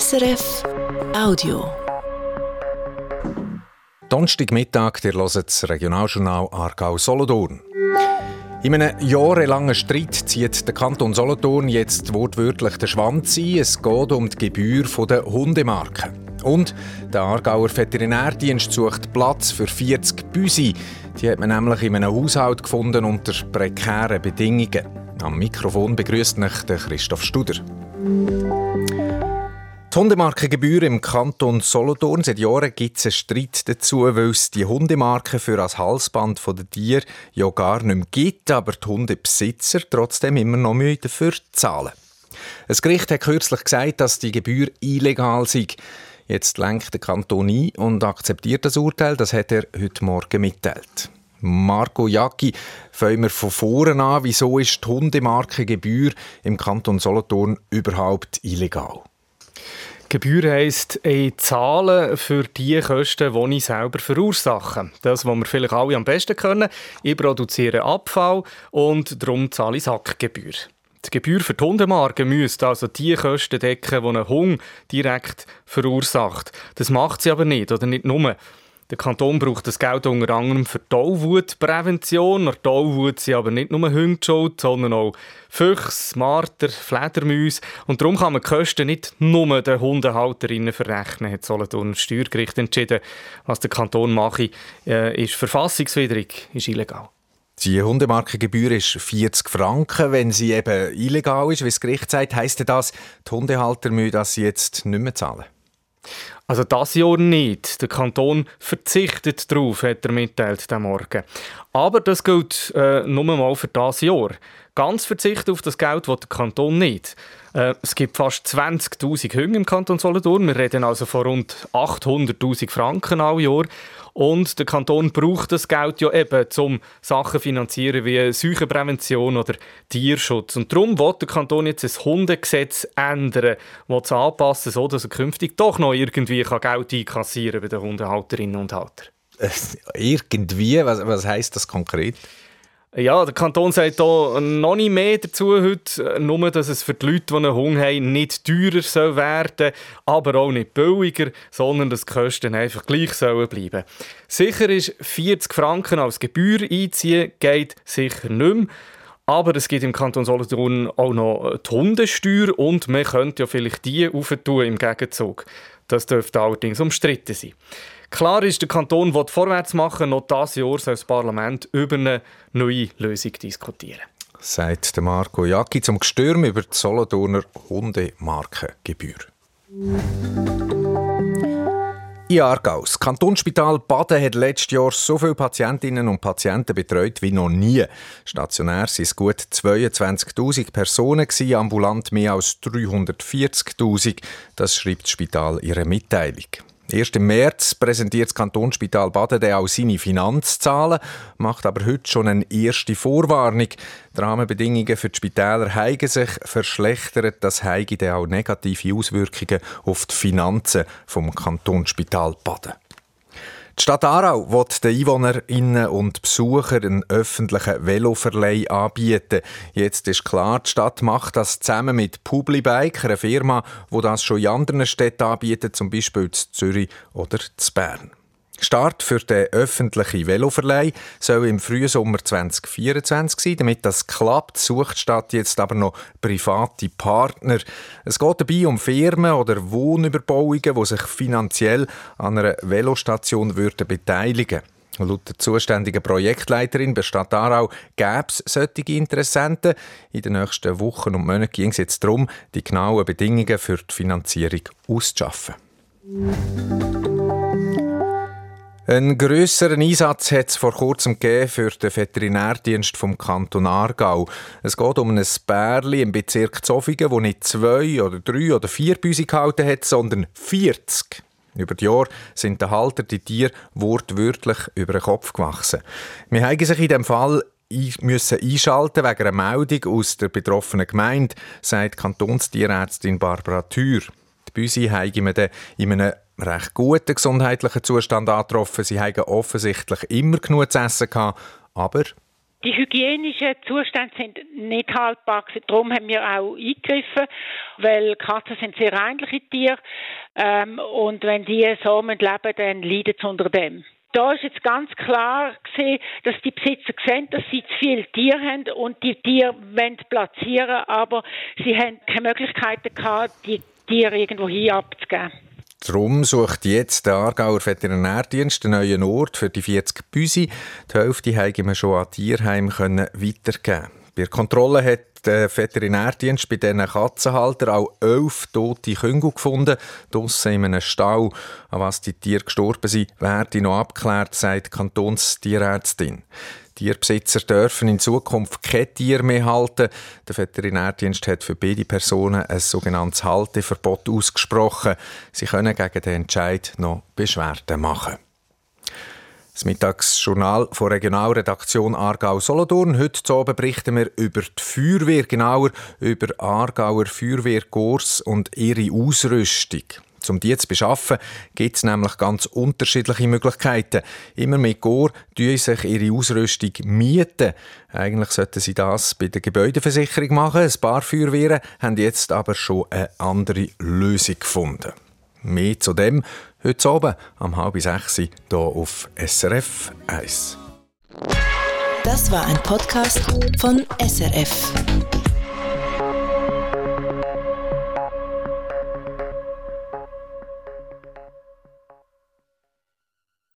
SRF Audio. Donnerstagmittag, ihr hört das Regionaljournal Aargau-Solothurn. In einem jahrelangen Streit zieht der Kanton Solothurn jetzt wortwörtlich den Schwanz ein. Es geht um die Gebühr der Hundemarke. Und der Aargauer Veterinärdienst sucht Platz für 40 Büsi. Die hat man nämlich in einem Haushalt gefunden unter prekären Bedingungen. Am Mikrofon begrüßt mich Christoph Studer. Die Hundemarkengebühr im Kanton Solothurn. Seit Jahren gibt es einen Streit dazu, weil es die Hundemarke für das Halsband der Tiere ja gar nicht mehr gibt, aber die Hundebesitzer trotzdem immer noch Mühe dafür zahlen. Das Gericht hat kürzlich gesagt, dass die Gebühr illegal sei. Jetzt lenkt der Kanton ein und akzeptiert das Urteil. Das hat er heute Morgen mitteilt. Marco Jacki, fangen wir von vorne an. Wieso ist die Hundemarkengebühr im Kanton Solothurn überhaupt illegal? Gebühr heisst, ich zahle für die Kosten, die ich selber verursache. Das, was wir vielleicht alle am besten können. Ich produziere Abfall und darum zahle ich Sackgebühr. Die Gebühr für die Hundemarke müsste also die Kosten decken, die ein Hund direkt verursacht. Das macht sie aber nicht, oder nicht nur. Der Kanton braucht das Geld unter anderem für Tollwutprävention. Nach Tollwut sind aber nicht nur Hunde schuld, sondern auch Füchse, Marter, Fledermäuse. Und darum kann man die Kosten nicht nur den Hundehalterinnen verrechnen, hat Solothurn Steuergericht entschieden. Was der Kanton mache, äh, ist verfassungswidrig, ist illegal. Die Hundemarkengebühr ist 40 Franken. Wenn sie eben illegal ist, wie das Gericht sagt, heisst das, die Hundehalter müssen das jetzt nicht mehr zahlen? Also das Jahr nicht. Der Kanton verzichtet darauf, hat er mitteilt am Morgen. Aber das gilt äh, nur mal für das Jahr. Ganz verzichten auf das Geld will der Kanton nicht. Äh, es gibt fast 20'000 Hunde im Kanton Solothurn. Wir reden also von rund 800'000 Franken all Jahr. Und der Kanton braucht das Geld ja eben, um Sachen zu finanzieren wie Seuchenprävention oder Tierschutz. Und darum wird der Kanton jetzt ein Hundegesetz ändern, das anpassen so dass er künftig doch noch irgendwie Geld einkassieren kann bei den Hundehalterinnen und Haltern. Äh, irgendwie? Was, was heisst das konkret? Ja, der Kanton sagt hier noch nicht mehr dazu heute, nur dass es für die Leute, die einen Hunger haben, nicht teurer soll werden aber auch nicht billiger, sondern dass die Kosten einfach gleich sollen bleiben. Sicher ist, 40 Franken als Gebühr einziehen geht sicher nicht mehr. Aber es gibt im Kanton Solothurn auch noch die Hundesteuer und man könnte ja vielleicht die aufentun im Gegenzug. Das dürfte allerdings umstritten sein. Klar ist, der Kanton will vorwärts machen. Noch dieses Jahr soll das Parlament über eine neue Lösung diskutieren. Sagt Marco Jacki zum Gestürm über die Solothurner Hundemarkengebühr. In Aargau. Das Kantonsspital Baden hat letztes Jahr so viele Patientinnen und Patienten betreut wie noch nie. Stationär waren es gut 22.000 Personen, ambulant mehr als 340.000. Das schreibt das Spital in ihrer Mitteilung. Erst im März präsentiert das Kantonsspital Baden auch seine Finanzzahlen, macht aber heute schon eine erste Vorwarnung. Die Rahmenbedingungen für die Spitäler haben sich verschlechtert. Das hat auch negative Auswirkungen auf die Finanzen vom Kantonsspital Baden. Die Stadt Aarau will den Einwohnerinnen und Besuchern einen öffentlichen Veloverleih anbieten. Jetzt ist klar, die Stadt macht das zusammen mit Publibike, einer Firma, die das schon in anderen Städten anbietet, zum Beispiel in Zürich oder in Bern. Start für den öffentlichen Veloverleih soll im Frühsommer 2024 sein. Damit das klappt, sucht die Stadt jetzt aber noch private Partner. Es geht dabei um Firmen oder Wohnüberbauungen, die sich finanziell an einer Velostation würden beteiligen Laut der zuständigen Projektleiterin bei Stadt Aarau gäbe es solche Interessenten. In den nächsten Wochen und Monaten ging es jetzt darum, die genauen Bedingungen für die Finanzierung auszuschaffen. Einen grösseren Einsatz hat es vor kurzem für den Veterinärdienst vom Kanton Aargau. Es geht um ein Bärli im Bezirk Zofingen, das nicht zwei oder drei oder vier Büsi gehalten hat, sondern 40. Über die Jahre sind der Halter die Tiere wortwörtlich über den Kopf gewachsen. Wir haben sich in diesem Fall müssen einschalten wegen einer Meldung aus der betroffenen Gemeinde, sagt Kantonstierärztin Barbara Thür. Die Büsi haben wir in einem recht guten gesundheitlichen Zustand angetroffen. Sie hatten offensichtlich immer genug zu essen gehabt, aber Die hygienischen Zustände sind nicht haltbar. Darum haben wir auch eingegriffen, weil Katzen sind sehr reinliche Tiere ähm, und wenn die so leben dann leiden sie unter dem. Da ist jetzt ganz klar gesehen, dass die Besitzer sehen, dass sie zu viele Tiere haben und die Tiere wollen platzieren, aber sie haben keine Möglichkeiten gehabt, die Tiere irgendwo hier abzugeben. Darum sucht jetzt der Aargauer Veterinärdienst einen neuen Ort für die 40 Büsi. Die Hälfte haben wir schon an Tierheim weitergeben Bei der Kontrolle hat der Veterinärdienst bei diesen Katzenhaltern auch elf tote Küngel gefunden, draussen in einem Stall. An was die Tiere gestorben sind, werde noch abgeklärt, sagt die Kantonstierärztin. Tierbesitzer dürfen in Zukunft kein Tier mehr halten. Der Veterinärdienst hat für beide Personen ein sogenanntes Halteverbot ausgesprochen. Sie können gegen den Entscheid noch Beschwerden machen. Das Mittagsjournal von Regionalredaktion Aargau-Solothurn. Heute Abend berichten wir über die Feuerwehr, genauer über Aargauer Feuerwehrkurs und ihre Ausrüstung. Um die zu beschaffen, gibt es nämlich ganz unterschiedliche Möglichkeiten. Immer mit Gore tun sich ihre Ausrüstung mieten. Eigentlich sollten sie das bei der Gebäudeversicherung machen. Ein paar Feuerwehren haben jetzt aber schon eine andere Lösung gefunden. Mehr zu dem heute Abend um halb sechs hier auf SRF 1. Das war ein Podcast von SRF.